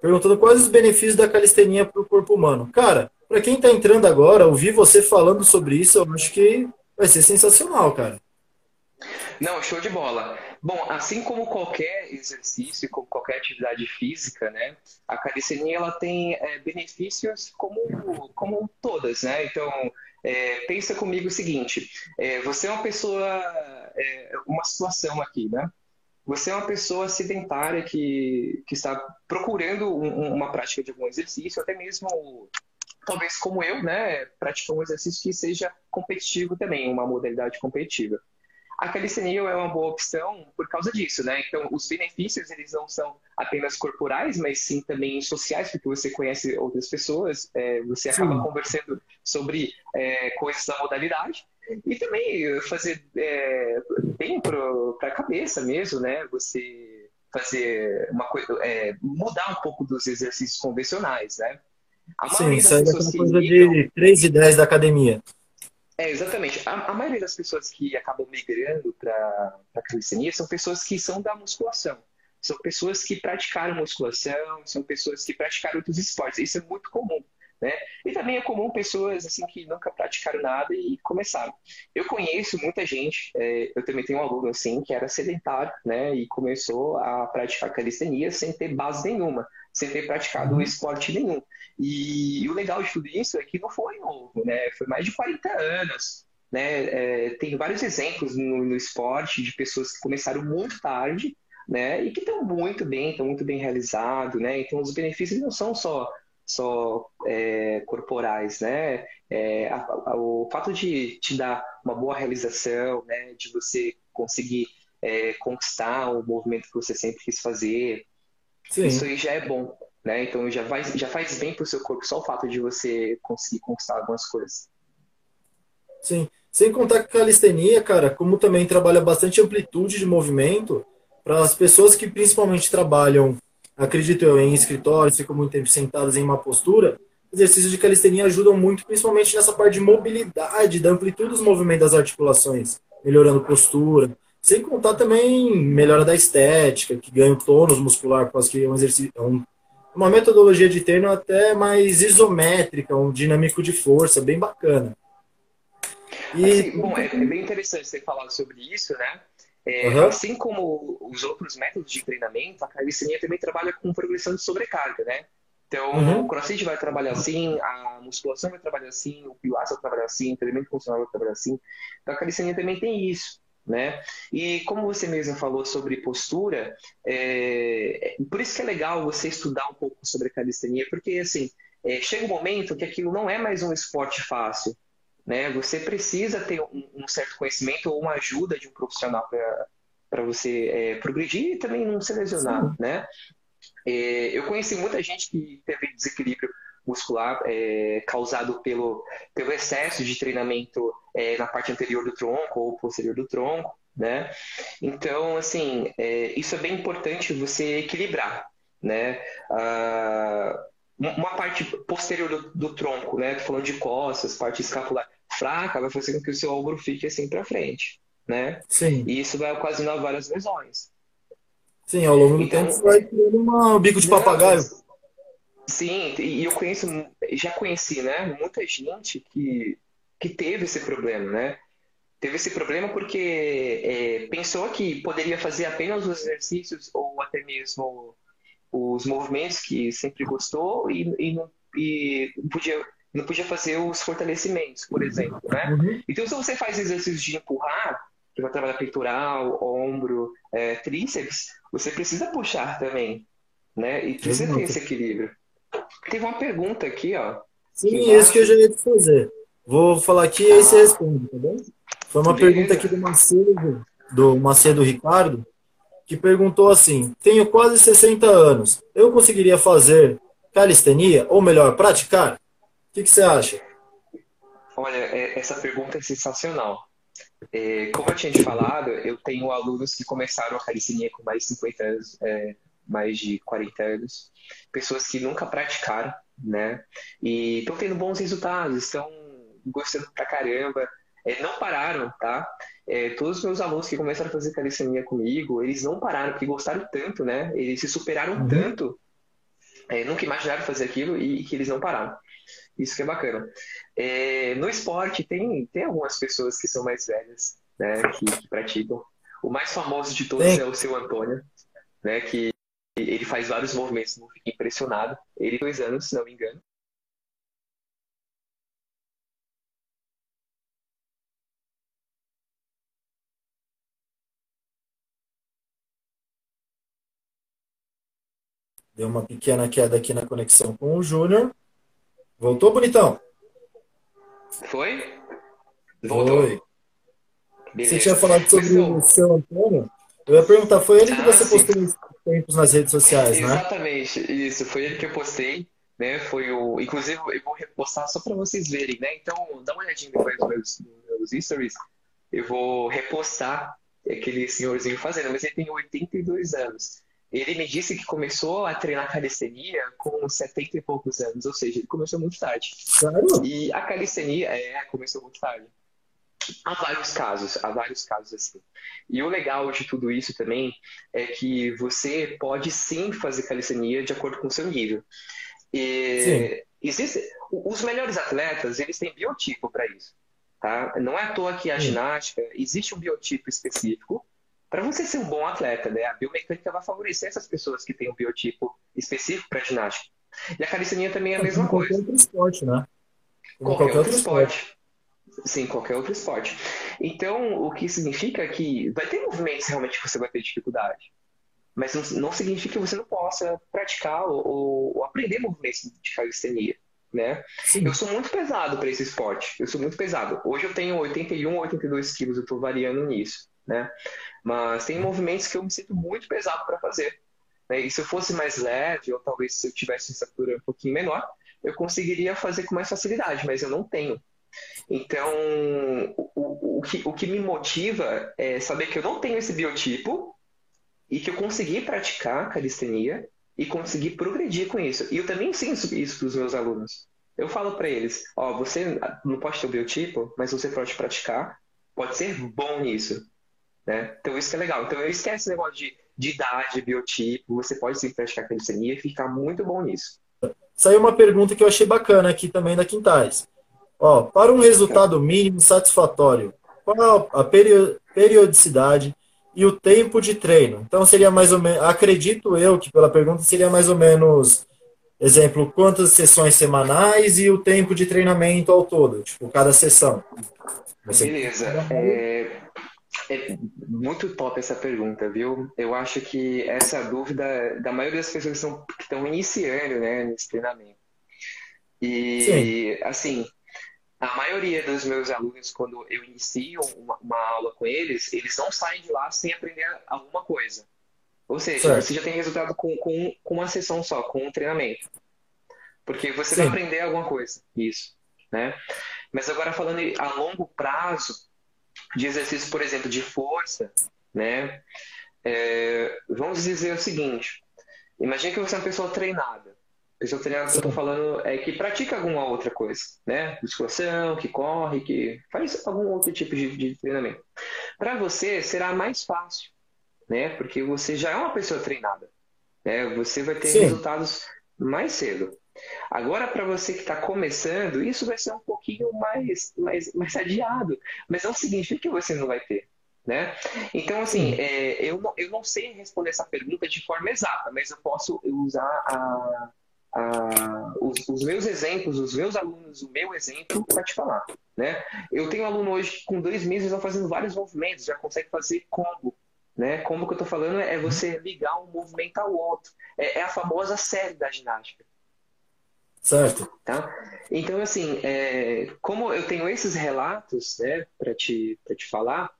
perguntando quais os benefícios da calistenia para o corpo humano. Cara, para quem está entrando agora, ouvir você falando sobre isso, eu acho que vai ser sensacional, cara. Não, show de bola. Bom, assim como qualquer exercício, como qualquer atividade física, né, a calistenia ela tem é, benefícios como, como todas, né? Então, é, pensa comigo o seguinte: é, você é uma pessoa, é, uma situação aqui, né? Você é uma pessoa sedentária que, que está procurando um, uma prática de algum exercício, até mesmo talvez como eu, né, praticar um exercício que seja competitivo também, uma modalidade competitiva. A calistenia é uma boa opção por causa disso, né? Então, os benefícios, eles não são apenas corporais, mas sim também sociais, porque você conhece outras pessoas, é, você acaba sim. conversando sobre é, coisas da modalidade, e também fazer é, bem para a cabeça mesmo, né? Você fazer uma coisa, é, mudar um pouco dos exercícios convencionais, né? A Sim, sair daquela coisa de 3 e 10 da academia. É, exatamente. A, a maioria das pessoas que acabam migrando para a calistenia são pessoas que são da musculação. São pessoas que praticaram musculação, são pessoas que praticaram outros esportes. Isso é muito comum. Né? E também é comum pessoas assim que nunca praticaram nada e começaram. Eu conheço muita gente, é, eu também tenho um aluno assim que era sedentário, né, e começou a praticar calistenia sem ter base nenhuma, sem ter praticado uhum. esporte nenhum. E, e, o legal de tudo isso é que não foi novo, né? Foi mais de 40 anos. Né? É, tem vários exemplos no, no, esporte de pessoas que começaram muito tarde, né? E que estão muito bem, estão muito bem realizados, né? Então os benefícios não são só só é, corporais, né? É, a, a, o fato de te dar uma boa realização, né? De você conseguir é, conquistar o movimento que você sempre quis fazer, Sim. isso aí já é bom, né? Então já, vai, já faz bem para o seu corpo só o fato de você conseguir conquistar algumas coisas. Sim. Sem contar que a calistenia, cara, como também trabalha bastante amplitude de movimento, para as pessoas que principalmente trabalham, acredito eu, em escritórios, ficam muito tempo sentadas em uma postura, exercícios de calistenia ajudam muito, principalmente nessa parte de mobilidade, da amplitude dos movimentos das articulações, melhorando postura. Sem contar também melhora da estética, que ganha o tônus muscular, por causa que é um exercício, é um uma metodologia de treino até mais isométrica, um dinâmico de força, bem bacana. E... Assim, bom, é, é bem interessante você falar sobre isso, né? É, uhum. Assim como os outros métodos de treinamento, a calistenia também trabalha com progressão de sobrecarga, né? Então, uhum. o crossfit vai trabalhar assim, a musculação vai trabalhar assim, o pilates vai trabalhar assim, o treinamento funcional vai trabalhar assim. Então, a calistenia também tem isso né? E como você mesmo falou sobre postura, é, por isso que é legal você estudar um pouco sobre a calistenia, porque assim é, chega um momento que aquilo não é mais um esporte fácil, né? Você precisa ter um, um certo conhecimento ou uma ajuda de um profissional para você é, progredir e também não se lesionar, Sim. né? É, eu conheci muita gente que teve desequilíbrio muscular é, causado pelo, pelo excesso de treinamento é, na parte anterior do tronco ou posterior do tronco, né? Então, assim, é, isso é bem importante você equilibrar, né? Ah, uma parte posterior do, do tronco, né? Tô falando de costas, parte escapular fraca, vai fazer com que o seu ombro fique assim para frente, né? Sim. E isso vai ocasionar várias lesões. Sim, ao longo do então, tempo vai criando um bico de papagaio. Sim, e eu conheço, já conheci, né, muita gente que, que teve esse problema, né? Teve esse problema porque é, pensou que poderia fazer apenas os exercícios ou até mesmo os movimentos que sempre gostou e, e, não, e podia, não podia fazer os fortalecimentos, por exemplo, né? Uhum. Então, se você faz exercícios de empurrar, que vai trabalhar peitoral, ombro, é, tríceps, você precisa puxar também, né? E precisa ter esse equilíbrio. Teve uma pergunta aqui, ó. Sim, isso que eu já ia te fazer. Vou falar aqui e aí você responde, tá bom? Foi uma Beleza. pergunta aqui do Macedo, do Macedo Ricardo, que perguntou assim: Tenho quase 60 anos. Eu conseguiria fazer calistenia? Ou melhor, praticar? O que, que você acha? Olha, é, essa pergunta é sensacional. É, como eu tinha te falado, eu tenho alunos que começaram a calistenia com mais de 50 anos, é, mais de 40 anos, pessoas que nunca praticaram, né? E estão tendo bons resultados, estão gostando pra caramba, é, não pararam, tá? É, todos os meus alunos que começaram a fazer calistenia comigo, eles não pararam, porque gostaram tanto, né? Eles se superaram uhum. tanto é, nunca imaginaram fazer aquilo e, que eles não pararam. Isso que é bacana. É, no esporte, tem, tem algumas pessoas que são mais velhas, né, que, que praticam. O mais famoso de todos Sim. é o seu Antônio, né, que ele faz vários movimentos, não fica impressionado. Ele dois anos, se não me engano. Deu uma pequena queda aqui na conexão com o Júnior. Voltou, bonitão? Foi? Voltou. Foi. Beleza. Você tinha falado sobre o seu Antônio? Eu ia perguntar, foi ele que ah, você sim. postou nos tempos nas redes sociais, né? Exatamente, isso, foi ele que eu postei, né? Foi o. Inclusive, eu vou repostar só para vocês verem, né? Então, dá uma olhadinha depois nos meus, meus stories. Eu vou repostar aquele senhorzinho fazendo, mas ele tem 82 anos. Ele me disse que começou a treinar calistenia com 70 e poucos anos, ou seja, ele começou muito tarde. Sério? E a calistenia, é, começou muito tarde. Há vários casos, há vários casos assim. E o legal de tudo isso também é que você pode sim fazer calistenia de acordo com o seu nível. E existe, os melhores atletas, eles têm biotipo para isso. Tá? Não é à toa que a ginástica, existe um biotipo específico para você ser um bom atleta, né? A biomecânica vai favorecer essas pessoas que têm um biotipo específico para ginástica. E a calistenia também é a é, mesma coisa. Qualquer outro esporte, né? Qualquer, qualquer outro esporte. esporte. Sim, qualquer outro esporte. Então, o que significa que vai ter movimentos realmente que você vai ter dificuldade. Mas não, não significa que você não possa praticar ou, ou aprender movimentos de calistenia. Né? Eu sou muito pesado para esse esporte. Eu sou muito pesado. Hoje eu tenho 81, 82 quilos, eu estou variando nisso né? Mas tem movimentos que eu me sinto muito pesado para fazer. Né? E se eu fosse mais leve, ou talvez se eu tivesse estatura um pouquinho menor, eu conseguiria fazer com mais facilidade, mas eu não tenho. Então, o, o, o, que, o que me motiva é saber que eu não tenho esse biotipo e que eu consegui praticar calistenia e consegui progredir com isso. E eu também ensino isso para os meus alunos. Eu falo para eles: ó, oh, você não pode ter o biotipo, mas você pode praticar, pode ser bom nisso. Né? Então isso que é legal. Então eu esquece o negócio de, de idade, biotipo, você pode sim praticar calistenia e ficar muito bom nisso. Saiu uma pergunta que eu achei bacana aqui também da Quintais. Ó, para um resultado mínimo satisfatório, qual a periodicidade e o tempo de treino? Então seria mais ou menos, acredito eu que pela pergunta seria mais ou menos, exemplo, quantas sessões semanais e o tempo de treinamento ao todo, tipo, cada sessão. Você... Beleza. É, é muito top essa pergunta, viu? Eu acho que essa dúvida da maioria das pessoas que estão, que estão iniciando né, nesse treinamento. E, Sim. assim, a maioria dos meus alunos, quando eu inicio uma, uma, aula com eles, eles não saem de lá sem aprender alguma coisa. Ou seja, certo. você já tem resultado com, com, com, uma sessão só, com um treinamento. Porque você Sim. vai aprender alguma coisa, isso. Né? Mas agora falando a longo prazo, de exercício, por exemplo, de força, né? É, vamos dizer o seguinte: imagine que você é uma pessoa treinada. Pessoa treinada que eu estou falando é que pratica alguma outra coisa, né? Musculação, que corre, que faz algum outro tipo de, de treinamento. Para você será mais fácil, né? Porque você já é uma pessoa treinada, né? Você vai ter Sim. resultados mais cedo. Agora, para você que está começando, isso vai ser um pouquinho mais, mais, mais adiado, mas não significa que você não vai ter. Né? Então, assim, é, eu, não, eu não sei responder essa pergunta de forma exata, mas eu posso usar a, a, os, os, meus exemplos, os meus alunos, o meu exemplo para te falar. Né? Eu tenho um aluno hoje com dois meses já fazendo vários movimentos, já consegue fazer combo. Né? Como que eu estou falando é você ligar um movimento ao outro. É, é a famosa série da ginástica. Certo. Tá? Então, assim, é, como eu tenho esses relatos né, para te, te falar,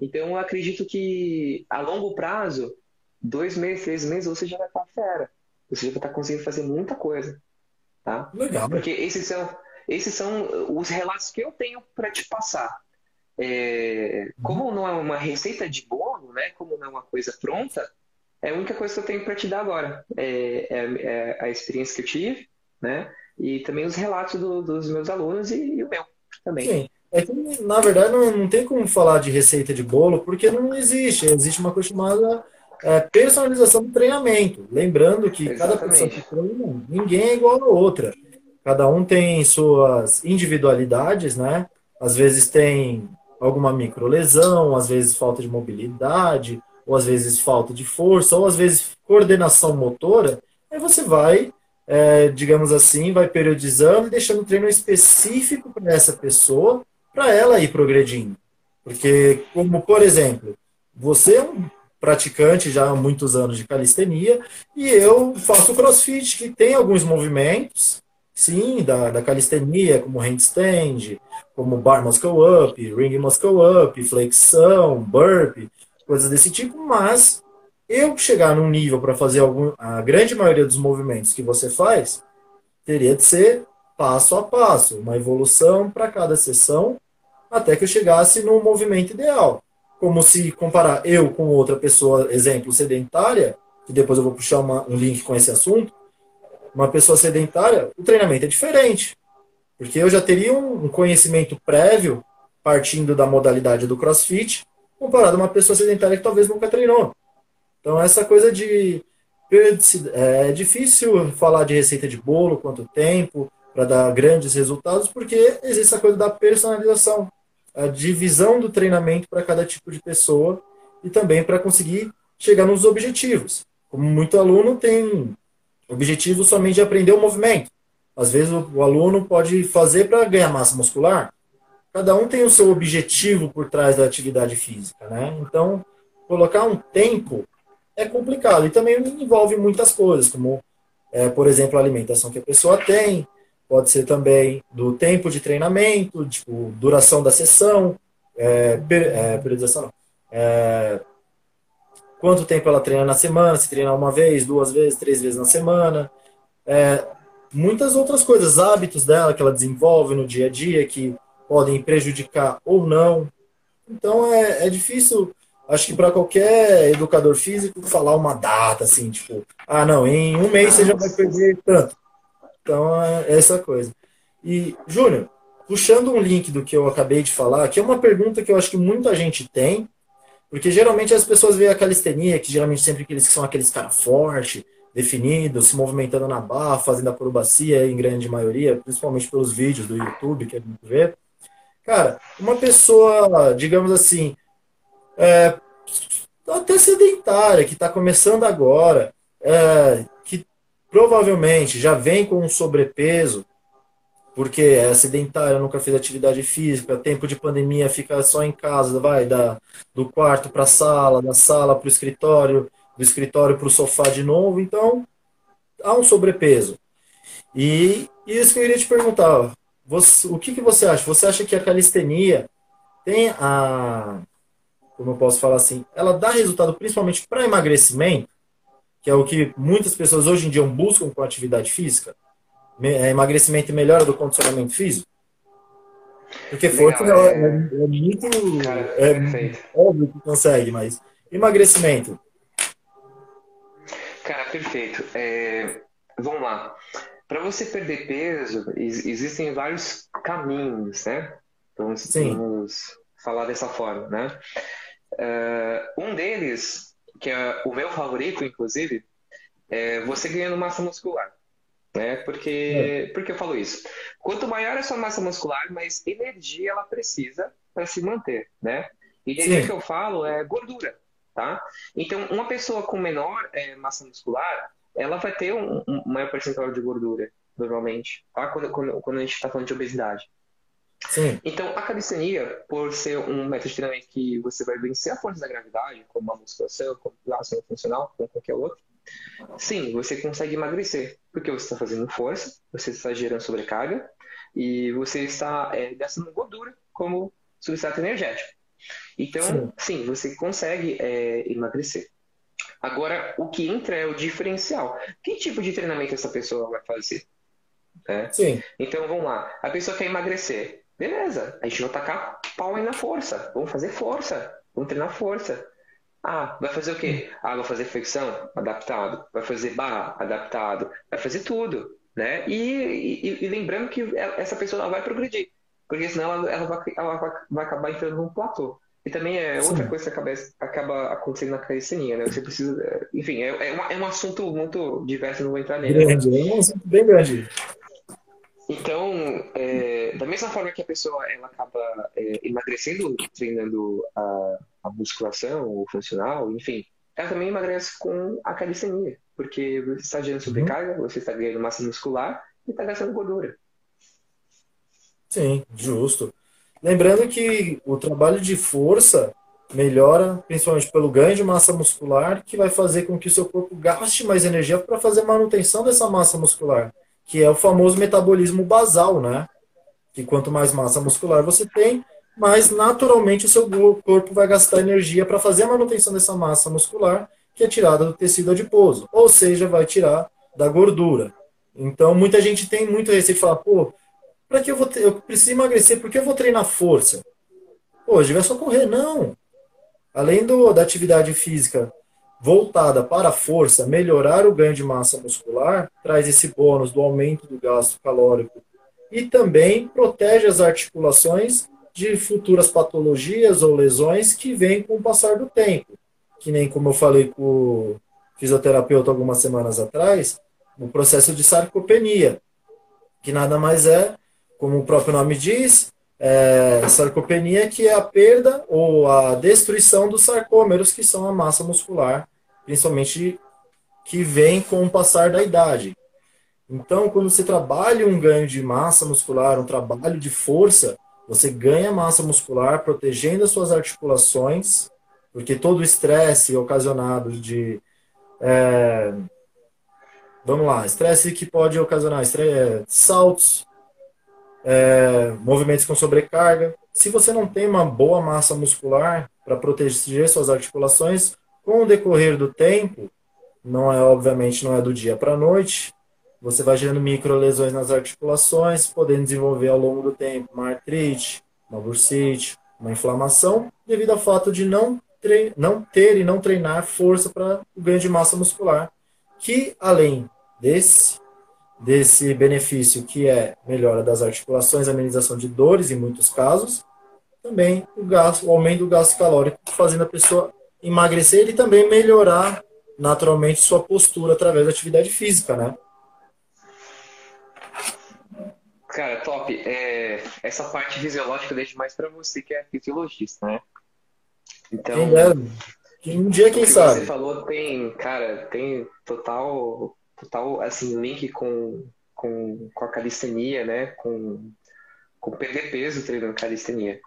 então eu acredito que a longo prazo, dois meses, três meses, você já vai estar fera. Você já vai estar conseguindo fazer muita coisa. Tá? Legal. Porque esses são, esses são os relatos que eu tenho para te passar. É, como não é uma receita de bolo, né? Como não é uma coisa pronta, é a única coisa que eu tenho para te dar agora. É, é, é, a experiência que eu tive né? E também os relatos do, dos meus alunos e, e, o meu também. Sim. É que, na verdade, não, não tem como falar de receita de bolo, porque não existe. Existe uma coisa chamada é, personalização do treinamento. Lembrando que Exatamente. cada pessoa que treina, ninguém é igual a outra. Cada um tem suas individualidades, né? Às vezes tem alguma microlesão, às vezes falta de mobilidade, ou às vezes falta de força, ou às vezes coordenação motora. Aí você vai, é, digamos assim, vai periodizando e deixando um treino específico para essa pessoa, para ela ir progredindo. Porque, como por exemplo, você é um praticante já há muitos anos de calistenia, e eu faço crossfit, que tem alguns movimentos, sim, da, da calistenia, como handstand, como bar muscle up, ring muscle up, flexão, burpee, coisas desse tipo, mas eu chegar num nível para fazer algum, a grande maioria dos movimentos que você faz, teria de ser passo a passo, uma evolução para cada sessão, até que eu chegasse no movimento ideal como se comparar eu com outra pessoa, exemplo, sedentária, que depois eu vou puxar uma, um link com esse assunto, uma pessoa sedentária, o treinamento é diferente. Porque eu já teria um conhecimento prévio, partindo da modalidade do crossfit, comparado a uma pessoa sedentária que talvez nunca treinou. Então, essa coisa de. É difícil falar de receita de bolo, quanto tempo, para dar grandes resultados, porque existe a coisa da personalização a divisão do treinamento para cada tipo de pessoa e também para conseguir chegar nos objetivos. Como muito aluno tem objetivo somente de aprender o movimento. Às vezes o, aluno pode fazer para ganhar massa muscular. Cada um tem o seu objetivo por trás da atividade física, né? Então, colocar um tempo é complicado e também envolve muitas coisas, como, é, por exemplo, a alimentação que a pessoa tem, pode ser também do tempo de treinamento, tipo, duração da sessão, é, é, periodização não. É, quanto tempo ela treina na semana, se treina uma vez, duas vezes, três vezes na semana. É, muitas outras coisas, hábitos dela que ela desenvolve no dia a dia que podem prejudicar ou não. Então é, é difícil, acho que para qualquer educador físico, falar uma data assim, tipo, ah, não, em um mês você já vai perder tanto. Então, é essa coisa. E, Júnior, puxando um link do que eu acabei de falar, que é uma pergunta que eu acho que muita gente tem, porque geralmente as pessoas veem a calistenia, que geralmente sempre aqueles que são aqueles caras fortes, definidos, se movimentando na barra, fazendo acrobacia em grande maioria, principalmente pelos vídeos do YouTube que a gente vê. Cara, uma pessoa, digamos assim, é, até sedentária, que está começando agora, é, provavelmente já vem com um sobrepeso, porque é sedentária, nunca fez atividade física, tempo de pandemia fica só em casa, vai da, do quarto para a sala, da sala para o escritório, do escritório para o sofá de novo, então há um sobrepeso. E, e isso que eu queria te perguntar, você, o que, que você acha? Você acha que a calistenia tem a, como eu posso falar assim, ela dá resultado principalmente para emagrecimento? que é o que muitas pessoas hoje em dia buscam com atividade física, é, emagrecimento e melhora do condicionamento físico. Porque força é, é, é, muito. Cara, é óbvio que consegue, mas emagrecimento. Cara, perfeito. É, vamos lá. Para você perder peso, existem vários caminhos, né? Vamos, vamos falar dessa forma, né? Uh, um deles que é o meu favorito, inclusive, é você ganhando massa muscular. Né? Porque, é. porque eu falo isso? Quanto maior a sua massa muscular, mais energia ela precisa para se manter, né? E energia que eu falo é gordura, tá? Então, uma pessoa com menor é, massa muscular, ela vai ter um, um maior percentual de gordura, normalmente, tá? Quando, quando, quando a gente está falando de obesidade. Sim. Então, a calistenia, por ser um método de treinamento que você vai vencer a força da gravidade, como a musculação, como a ação funcional, como qualquer outro, sim, você consegue emagrecer, porque você está fazendo força, você está gerando sobrecarga e você está é, gastando gordura como substrato energético. Então, sim, sim você consegue é, emagrecer. Agora, o que entra é o diferencial. Que tipo de treinamento essa pessoa vai fazer? É? Sim. Então, vamos lá. A pessoa quer emagrecer. Beleza, a gente vai tacar pau aí na força. Vamos fazer força. Vamos treinar força. Ah, vai fazer o quê? Ah, vai fazer flexão? Adaptado. Vai fazer barra? Adaptado. Vai fazer tudo. Né? E, e, e lembrando que essa pessoa vai progredir. Porque senão ela, ela, vai, ela vai, vai acabar entrando num platô. E também é outra Sim. coisa que acaba, acaba acontecendo na calistenia, né? Você precisa. Enfim, é, é, uma, é um assunto muito diverso, não vou entrar nele. Grande, é um assunto bem grande. Então, é, da mesma forma que a pessoa ela acaba é, emagrecendo treinando a, a musculação, o funcional, enfim, ela também emagrece com a calistenia, porque você está gerando sobrecarga, uhum. você está ganhando massa muscular e está gastando gordura. Sim, justo. Lembrando que o trabalho de força melhora principalmente pelo ganho de massa muscular, que vai fazer com que o seu corpo gaste mais energia para fazer manutenção dessa massa muscular, que é o famoso metabolismo basal, né? Que quanto mais massa muscular você tem, mais naturalmente o seu corpo vai gastar energia para fazer a manutenção dessa massa muscular, que é tirada do tecido adiposo, ou seja, vai tirar da gordura. Então, muita gente tem muito receio de falar, pô, para que eu vou eu preciso emagrecer, por que eu vou treinar força? Pô, hoje vai só correr, não. Além do, da atividade física voltada para a força, melhorar o ganho de massa muscular, traz esse bônus do aumento do gasto calórico e também protege as articulações de futuras patologias ou lesões que vêm com o passar do tempo. Que nem como eu falei com o fisioterapeuta algumas semanas atrás, o processo de sarcopenia, que nada mais é como o próprio nome diz, é, sarcopenia, que é a perda ou a destruição dos sarcômeros, que são a massa muscular, principalmente que vem com o passar da idade. Então, quando você trabalha um ganho de massa muscular, um trabalho de força, você ganha massa muscular protegendo as suas articulações, porque todo o estresse ocasionado de. É, vamos lá, estresse que pode ocasionar estresse, é, saltos, é, movimentos com sobrecarga. Se você não tem uma boa massa muscular para proteger suas articulações, com o decorrer do tempo, não é obviamente não é do dia para a noite, você vai gerando micro lesões nas articulações, podendo desenvolver ao longo do tempo uma artrite, uma bursite, uma inflamação, devido ao fato de não, não ter e não treinar força para o ganho de massa muscular, que além desse desse benefício que é melhora das articulações, amenização de dores em muitos casos, também o gasto, o aumento do gasto calórico, fazendo a pessoa emagrecer e também melhorar naturalmente sua postura através da atividade física, né? Cara, top. É, essa parte fisiológica eu deixo mais para você que é fisiologista, né? Então, quem um dia quem sabe. Você falou tem, cara, tem total total assim link com, com, com a calistenia, né? Com, com perder peso treinando calistenia.